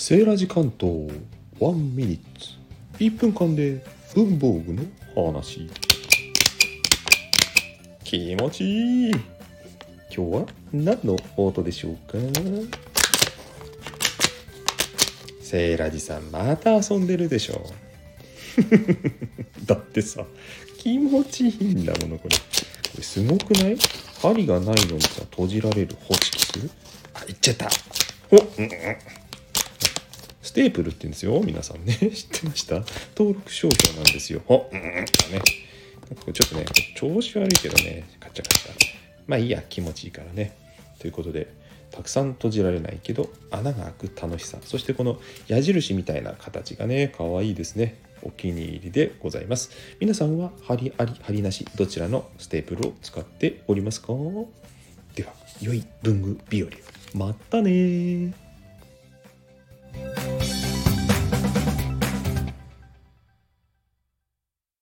セーラジ関東ワンミニッツ。1分間で文房具の話。気持ちいい。今日は何の音でしょうか？セーラジさんまた遊んでるでしょ。う だってさ気持ちいいんだものこれ。これすごくない？針がないのにさ閉じられる。ホチキスあいっちゃった。おっうんうん。ステープルって言うんですよ。皆さんね。知ってました？登録商標なんですよ。おうんねなん。かちょっとね調子悪いけどね。カチャカチャ。まあいいや。気持ちいいからね。ということでたくさん閉じられないけど穴が開く楽しさ。そしてこの矢印みたいな形がね可愛いですね。お気に入りでございます。皆さんは針あり針なしどちらのステープルを使っておりますか？では良い文具日和またね